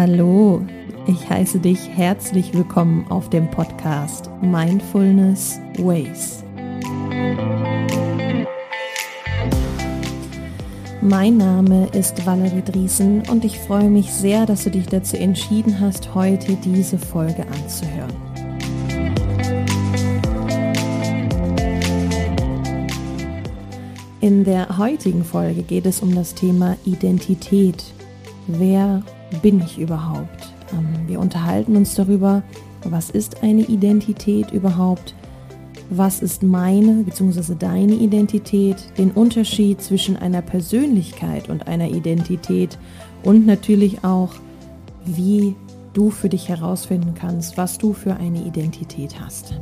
Hallo, ich heiße dich herzlich willkommen auf dem Podcast Mindfulness Ways. Mein Name ist Valerie Driesen und ich freue mich sehr, dass du dich dazu entschieden hast, heute diese Folge anzuhören. In der heutigen Folge geht es um das Thema Identität. Wer bin ich überhaupt? Ähm, wir unterhalten uns darüber, was ist eine Identität überhaupt? Was ist meine bzw. deine Identität? Den Unterschied zwischen einer Persönlichkeit und einer Identität und natürlich auch, wie du für dich herausfinden kannst, was du für eine Identität hast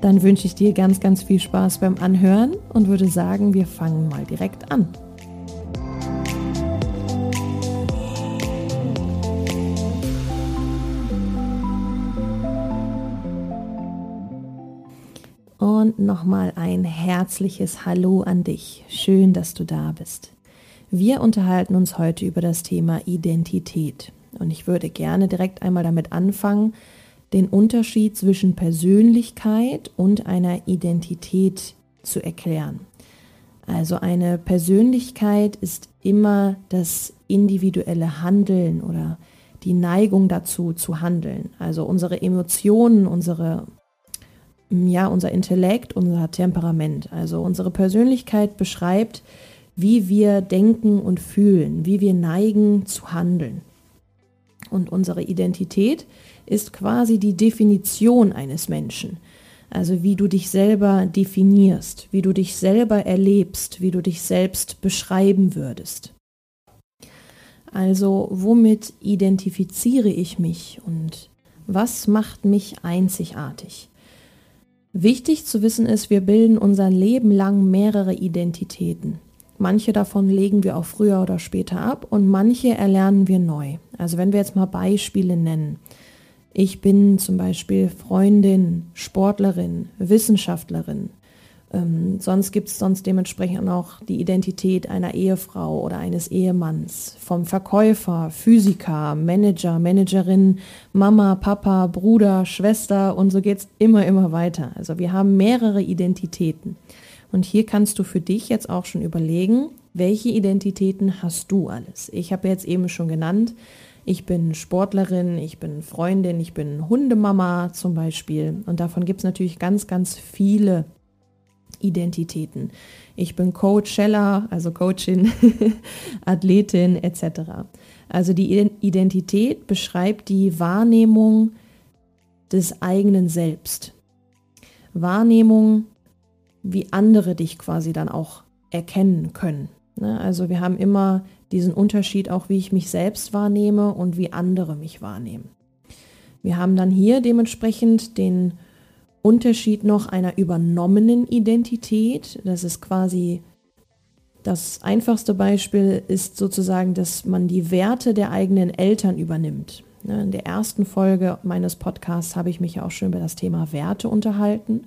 dann wünsche ich dir ganz, ganz viel Spaß beim Anhören und würde sagen, wir fangen mal direkt an. Und nochmal ein herzliches Hallo an dich. Schön, dass du da bist. Wir unterhalten uns heute über das Thema Identität. Und ich würde gerne direkt einmal damit anfangen, den Unterschied zwischen Persönlichkeit und einer Identität zu erklären. Also eine Persönlichkeit ist immer das individuelle Handeln oder die Neigung dazu zu handeln. Also unsere Emotionen, unsere ja, unser Intellekt, unser Temperament. Also unsere Persönlichkeit beschreibt, wie wir denken und fühlen, wie wir neigen zu handeln. Und unsere Identität ist quasi die Definition eines Menschen. Also wie du dich selber definierst, wie du dich selber erlebst, wie du dich selbst beschreiben würdest. Also womit identifiziere ich mich und was macht mich einzigartig? Wichtig zu wissen ist, wir bilden unser Leben lang mehrere Identitäten. Manche davon legen wir auch früher oder später ab und manche erlernen wir neu. Also wenn wir jetzt mal Beispiele nennen. Ich bin zum Beispiel Freundin, Sportlerin, Wissenschaftlerin. Ähm, sonst gibt es sonst dementsprechend auch die Identität einer Ehefrau oder eines Ehemanns, vom Verkäufer, Physiker, Manager, Managerin, Mama, Papa, Bruder, Schwester und so geht es immer, immer weiter. Also wir haben mehrere Identitäten. Und hier kannst du für dich jetzt auch schon überlegen, welche Identitäten hast du alles? Ich habe jetzt eben schon genannt, ich bin Sportlerin, ich bin Freundin, ich bin Hundemama zum Beispiel. Und davon gibt es natürlich ganz, ganz viele Identitäten. Ich bin Coachella, also Coachin, Athletin etc. Also die Identität beschreibt die Wahrnehmung des eigenen Selbst. Wahrnehmung, wie andere dich quasi dann auch erkennen können. Ne? Also wir haben immer diesen Unterschied auch, wie ich mich selbst wahrnehme und wie andere mich wahrnehmen. Wir haben dann hier dementsprechend den Unterschied noch einer übernommenen Identität. Das ist quasi das einfachste Beispiel ist sozusagen, dass man die Werte der eigenen Eltern übernimmt. Ne, in der ersten Folge meines Podcasts habe ich mich ja auch schon über das Thema Werte unterhalten.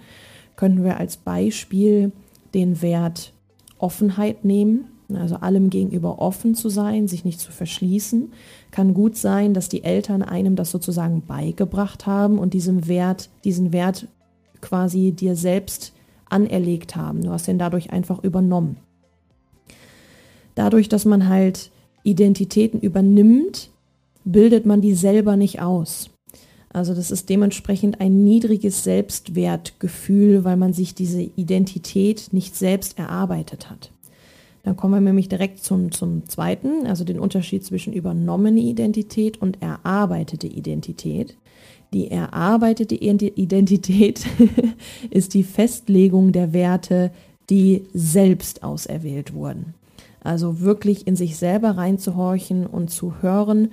Könnten wir als Beispiel den Wert Offenheit nehmen. Also allem gegenüber offen zu sein, sich nicht zu verschließen. Kann gut sein, dass die Eltern einem das sozusagen beigebracht haben und diesem Wert, diesen Wert quasi dir selbst anerlegt haben. Du hast ihn dadurch einfach übernommen. Dadurch, dass man halt Identitäten übernimmt, bildet man die selber nicht aus. Also das ist dementsprechend ein niedriges Selbstwertgefühl, weil man sich diese Identität nicht selbst erarbeitet hat. Dann kommen wir nämlich direkt zum, zum zweiten, also den Unterschied zwischen übernommene Identität und erarbeitete Identität. Die erarbeitete Identität ist die Festlegung der Werte, die selbst auserwählt wurden. Also wirklich in sich selber reinzuhorchen und zu hören,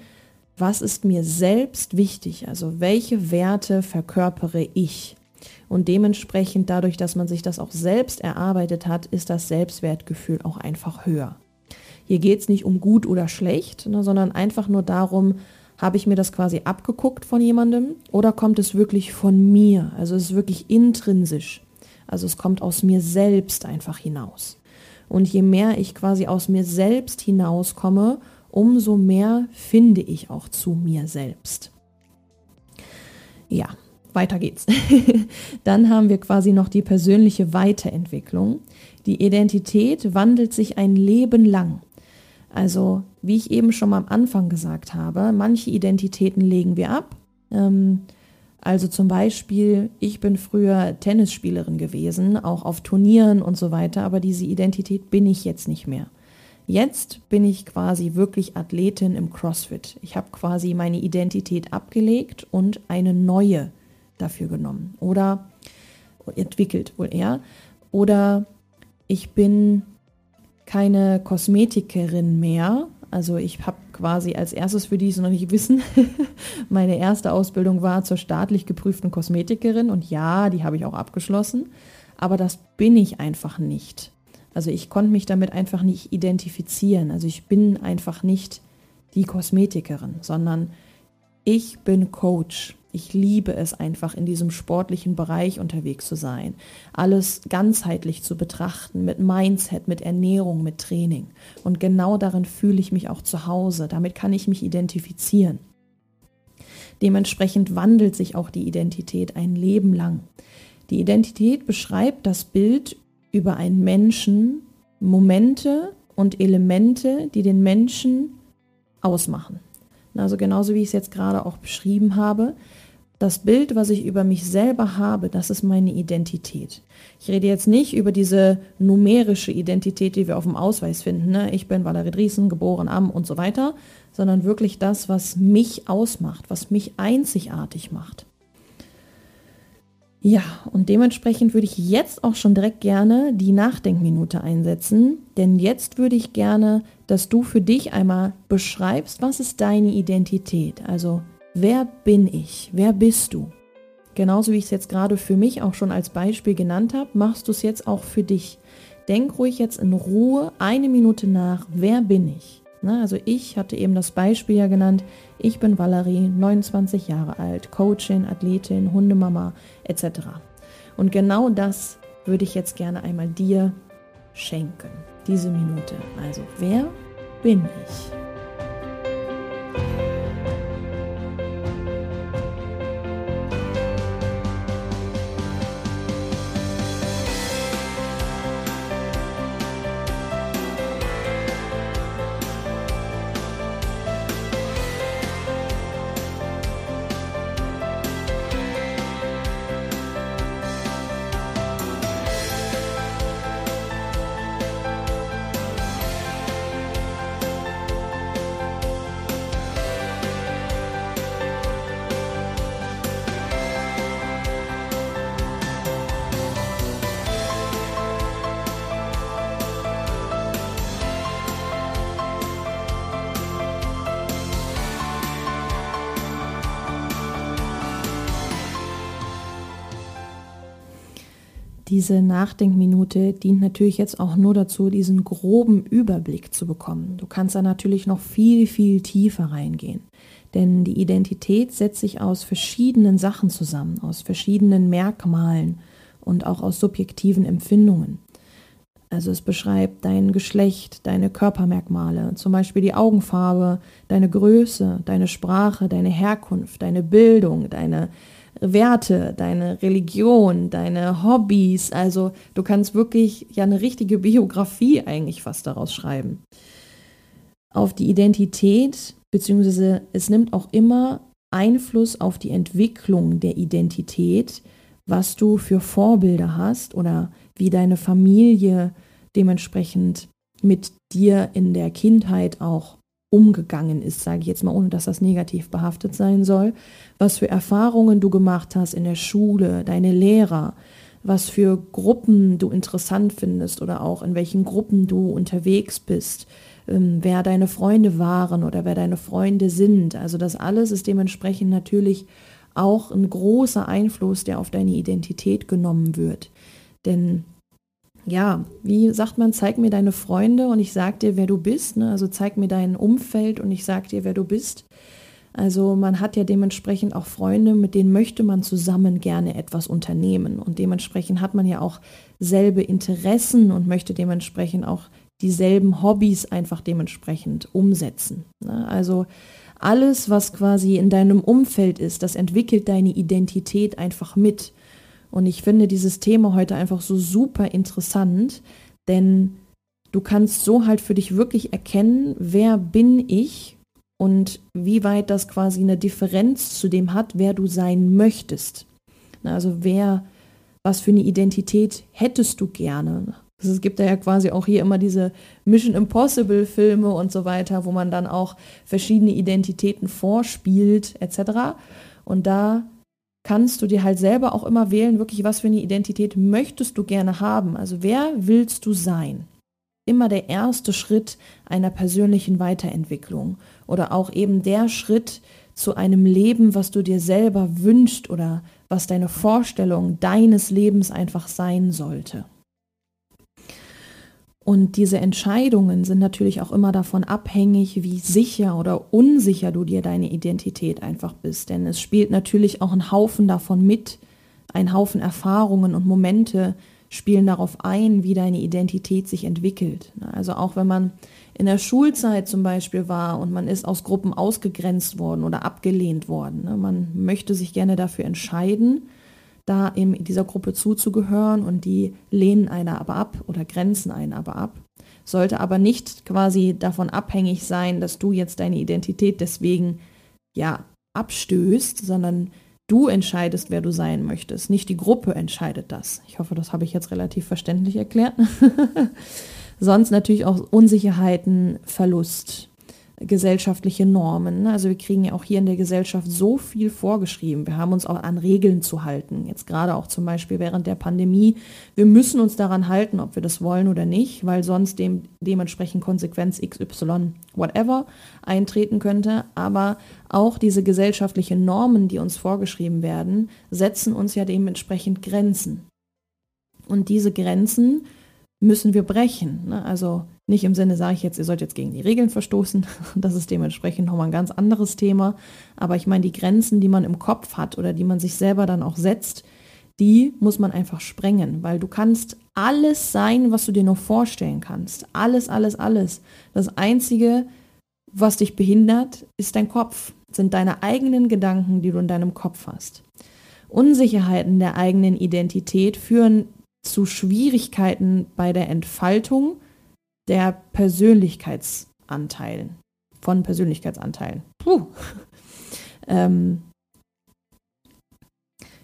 was ist mir selbst wichtig, also welche Werte verkörpere ich. Und dementsprechend, dadurch, dass man sich das auch selbst erarbeitet hat, ist das Selbstwertgefühl auch einfach höher. Hier geht es nicht um gut oder schlecht, ne, sondern einfach nur darum, habe ich mir das quasi abgeguckt von jemandem oder kommt es wirklich von mir? Also es ist wirklich intrinsisch. Also es kommt aus mir selbst einfach hinaus. Und je mehr ich quasi aus mir selbst hinauskomme, umso mehr finde ich auch zu mir selbst. Ja, weiter geht's. Dann haben wir quasi noch die persönliche Weiterentwicklung. Die Identität wandelt sich ein Leben lang. Also, wie ich eben schon mal am Anfang gesagt habe, manche Identitäten legen wir ab. Ähm, also zum Beispiel, ich bin früher Tennisspielerin gewesen, auch auf Turnieren und so weiter, aber diese Identität bin ich jetzt nicht mehr. Jetzt bin ich quasi wirklich Athletin im CrossFit. Ich habe quasi meine Identität abgelegt und eine neue dafür genommen oder entwickelt wohl eher. Oder ich bin keine Kosmetikerin mehr. Also ich habe quasi als erstes für die es noch nicht wissen, meine erste Ausbildung war zur staatlich geprüften Kosmetikerin und ja, die habe ich auch abgeschlossen, aber das bin ich einfach nicht. Also ich konnte mich damit einfach nicht identifizieren. Also ich bin einfach nicht die Kosmetikerin, sondern ich bin Coach. Ich liebe es einfach, in diesem sportlichen Bereich unterwegs zu sein. Alles ganzheitlich zu betrachten, mit Mindset, mit Ernährung, mit Training. Und genau darin fühle ich mich auch zu Hause. Damit kann ich mich identifizieren. Dementsprechend wandelt sich auch die Identität ein Leben lang. Die Identität beschreibt das Bild über einen Menschen Momente und Elemente, die den Menschen ausmachen. Also genauso wie ich es jetzt gerade auch beschrieben habe, das Bild, was ich über mich selber habe, das ist meine Identität. Ich rede jetzt nicht über diese numerische Identität, die wir auf dem Ausweis finden. Ne? Ich bin Valerie Driesen, geboren am und so weiter, sondern wirklich das, was mich ausmacht, was mich einzigartig macht. Ja, und dementsprechend würde ich jetzt auch schon direkt gerne die Nachdenkminute einsetzen, denn jetzt würde ich gerne, dass du für dich einmal beschreibst, was ist deine Identität? Also, wer bin ich? Wer bist du? Genauso wie ich es jetzt gerade für mich auch schon als Beispiel genannt habe, machst du es jetzt auch für dich. Denk ruhig jetzt in Ruhe eine Minute nach, wer bin ich? Na, also ich hatte eben das Beispiel ja genannt, ich bin Valerie, 29 Jahre alt, Coachin, Athletin, Hundemama etc. Und genau das würde ich jetzt gerne einmal dir schenken, diese Minute. Also, wer bin ich? Diese Nachdenkminute dient natürlich jetzt auch nur dazu, diesen groben Überblick zu bekommen. Du kannst da natürlich noch viel, viel tiefer reingehen. Denn die Identität setzt sich aus verschiedenen Sachen zusammen, aus verschiedenen Merkmalen und auch aus subjektiven Empfindungen. Also es beschreibt dein Geschlecht, deine Körpermerkmale, zum Beispiel die Augenfarbe, deine Größe, deine Sprache, deine Herkunft, deine Bildung, deine Werte, deine Religion, deine Hobbys. Also du kannst wirklich ja eine richtige Biografie eigentlich fast daraus schreiben. Auf die Identität, beziehungsweise es nimmt auch immer Einfluss auf die Entwicklung der Identität, was du für Vorbilder hast oder wie deine Familie dementsprechend mit dir in der Kindheit auch umgegangen ist, sage ich jetzt mal, ohne dass das negativ behaftet sein soll, was für Erfahrungen du gemacht hast in der Schule, deine Lehrer, was für Gruppen du interessant findest oder auch in welchen Gruppen du unterwegs bist, ähm, wer deine Freunde waren oder wer deine Freunde sind. Also das alles ist dementsprechend natürlich auch ein großer Einfluss, der auf deine Identität genommen wird. Denn ja, wie sagt man, zeig mir deine Freunde und ich sag dir, wer du bist. Ne? Also zeig mir dein Umfeld und ich sag dir, wer du bist. Also man hat ja dementsprechend auch Freunde, mit denen möchte man zusammen gerne etwas unternehmen. Und dementsprechend hat man ja auch selbe Interessen und möchte dementsprechend auch dieselben Hobbys einfach dementsprechend umsetzen. Ne? Also alles, was quasi in deinem Umfeld ist, das entwickelt deine Identität einfach mit. Und ich finde dieses Thema heute einfach so super interessant, denn du kannst so halt für dich wirklich erkennen, wer bin ich und wie weit das quasi eine Differenz zu dem hat, wer du sein möchtest. Also wer, was für eine Identität hättest du gerne? Es gibt ja quasi auch hier immer diese Mission Impossible Filme und so weiter, wo man dann auch verschiedene Identitäten vorspielt etc. Und da kannst du dir halt selber auch immer wählen, wirklich was für eine Identität möchtest du gerne haben. Also wer willst du sein? Immer der erste Schritt einer persönlichen Weiterentwicklung oder auch eben der Schritt zu einem Leben, was du dir selber wünschst oder was deine Vorstellung deines Lebens einfach sein sollte. Und diese Entscheidungen sind natürlich auch immer davon abhängig, wie sicher oder unsicher du dir deine Identität einfach bist. Denn es spielt natürlich auch ein Haufen davon mit, ein Haufen Erfahrungen und Momente spielen darauf ein, wie deine Identität sich entwickelt. Also auch wenn man in der Schulzeit zum Beispiel war und man ist aus Gruppen ausgegrenzt worden oder abgelehnt worden. Ne? Man möchte sich gerne dafür entscheiden, da in dieser Gruppe zuzugehören und die lehnen einer aber ab oder grenzen einen aber ab. Sollte aber nicht quasi davon abhängig sein, dass du jetzt deine Identität deswegen ja abstößt, sondern du entscheidest, wer du sein möchtest. Nicht die Gruppe entscheidet das. Ich hoffe, das habe ich jetzt relativ verständlich erklärt. Sonst natürlich auch Unsicherheiten, Verlust, gesellschaftliche Normen. Ne? Also wir kriegen ja auch hier in der Gesellschaft so viel vorgeschrieben. Wir haben uns auch an Regeln zu halten. Jetzt gerade auch zum Beispiel während der Pandemie. Wir müssen uns daran halten, ob wir das wollen oder nicht, weil sonst dem, dementsprechend Konsequenz XY, whatever, eintreten könnte. Aber auch diese gesellschaftlichen Normen, die uns vorgeschrieben werden, setzen uns ja dementsprechend Grenzen. Und diese Grenzen müssen wir brechen. Ne? Also nicht im Sinne, sage ich jetzt, ihr sollt jetzt gegen die Regeln verstoßen. Das ist dementsprechend nochmal ein ganz anderes Thema. Aber ich meine, die Grenzen, die man im Kopf hat oder die man sich selber dann auch setzt, die muss man einfach sprengen, weil du kannst alles sein, was du dir nur vorstellen kannst. Alles, alles, alles. Das Einzige, was dich behindert, ist dein Kopf, sind deine eigenen Gedanken, die du in deinem Kopf hast. Unsicherheiten der eigenen Identität führen zu Schwierigkeiten bei der Entfaltung der Persönlichkeitsanteilen, von Persönlichkeitsanteilen. Puh. ähm,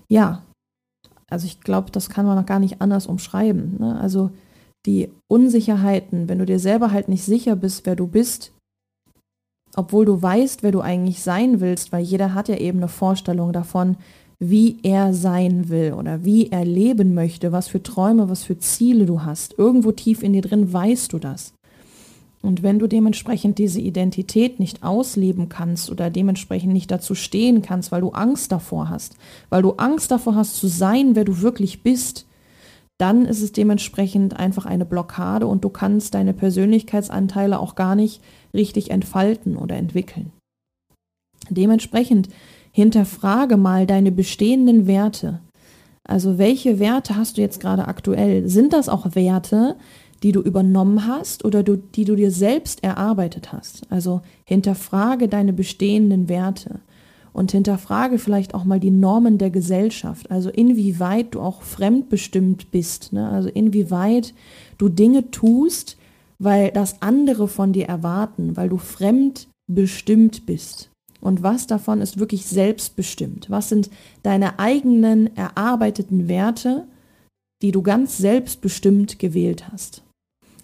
ja, also ich glaube, das kann man noch gar nicht anders umschreiben. Ne? Also die Unsicherheiten, wenn du dir selber halt nicht sicher bist, wer du bist, obwohl du weißt, wer du eigentlich sein willst, weil jeder hat ja eben eine Vorstellung davon, wie er sein will oder wie er leben möchte, was für Träume, was für Ziele du hast. Irgendwo tief in dir drin weißt du das. Und wenn du dementsprechend diese Identität nicht ausleben kannst oder dementsprechend nicht dazu stehen kannst, weil du Angst davor hast, weil du Angst davor hast zu sein, wer du wirklich bist, dann ist es dementsprechend einfach eine Blockade und du kannst deine Persönlichkeitsanteile auch gar nicht richtig entfalten oder entwickeln. Dementsprechend Hinterfrage mal deine bestehenden Werte. Also welche Werte hast du jetzt gerade aktuell? Sind das auch Werte, die du übernommen hast oder du, die du dir selbst erarbeitet hast? Also hinterfrage deine bestehenden Werte und hinterfrage vielleicht auch mal die Normen der Gesellschaft. Also inwieweit du auch fremdbestimmt bist. Ne? Also inwieweit du Dinge tust, weil das andere von dir erwarten, weil du fremdbestimmt bist. Und was davon ist wirklich selbstbestimmt? Was sind deine eigenen erarbeiteten Werte, die du ganz selbstbestimmt gewählt hast?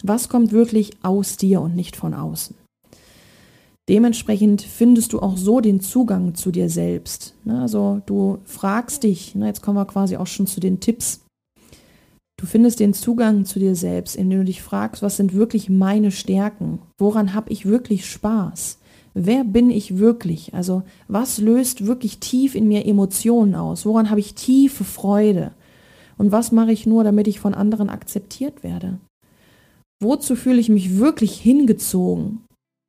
Was kommt wirklich aus dir und nicht von außen? Dementsprechend findest du auch so den Zugang zu dir selbst. Ne, also du fragst dich, ne, jetzt kommen wir quasi auch schon zu den Tipps. Du findest den Zugang zu dir selbst, indem du dich fragst, was sind wirklich meine Stärken? Woran habe ich wirklich Spaß? Wer bin ich wirklich? Also was löst wirklich tief in mir Emotionen aus? Woran habe ich tiefe Freude? Und was mache ich nur, damit ich von anderen akzeptiert werde? Wozu fühle ich mich wirklich hingezogen?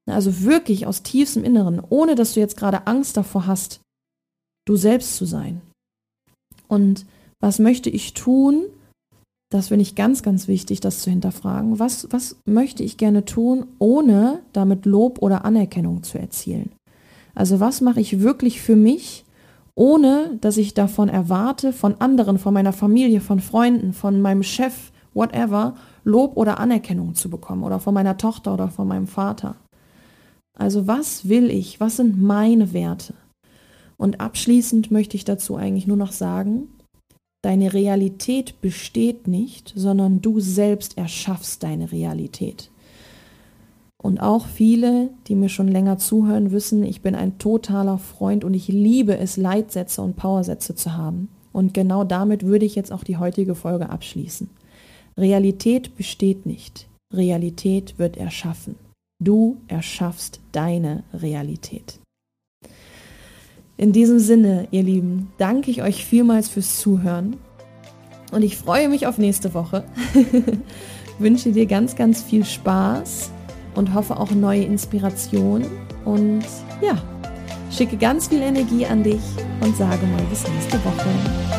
Also wirklich aus tiefstem Inneren, ohne dass du jetzt gerade Angst davor hast, du selbst zu sein. Und was möchte ich tun, Das finde ich ganz, ganz wichtig, das zu hinterfragen. Was, was möchte ich gerne tun, ohne damit Lob oder Anerkennung zu erzielen? Also was mache ich wirklich für mich, ohne dass ich davon erwarte, von anderen, von meiner Familie, von Freunden, von meinem Chef, whatever, Lob oder Anerkennung zu bekommen oder von meiner Tochter oder von meinem Vater. Also was will ich? Was sind meine Werte? Und abschließend möchte ich dazu eigentlich nur noch sagen, Deine Realität besteht nicht, sondern du selbst erschaffst deine Realität. Und auch viele, die mir schon länger zuhören, wissen, ich bin ein totaler Freund und ich liebe es, Leitsätze und Powersätze zu haben. Und genau damit würde ich jetzt auch die heutige Folge abschließen. Realität besteht nicht. Realität wird erschaffen. Du erschaffst deine Realität. In diesem Sinne, ihr Lieben, danke ich euch vielmals fürs Zuhören und ich freue mich auf nächste Woche. Wünsche dir ganz, ganz viel Spaß und hoffe auch neue Inspiration und ja, schicke ganz viel Energie an dich und sage mal bis nächste Woche.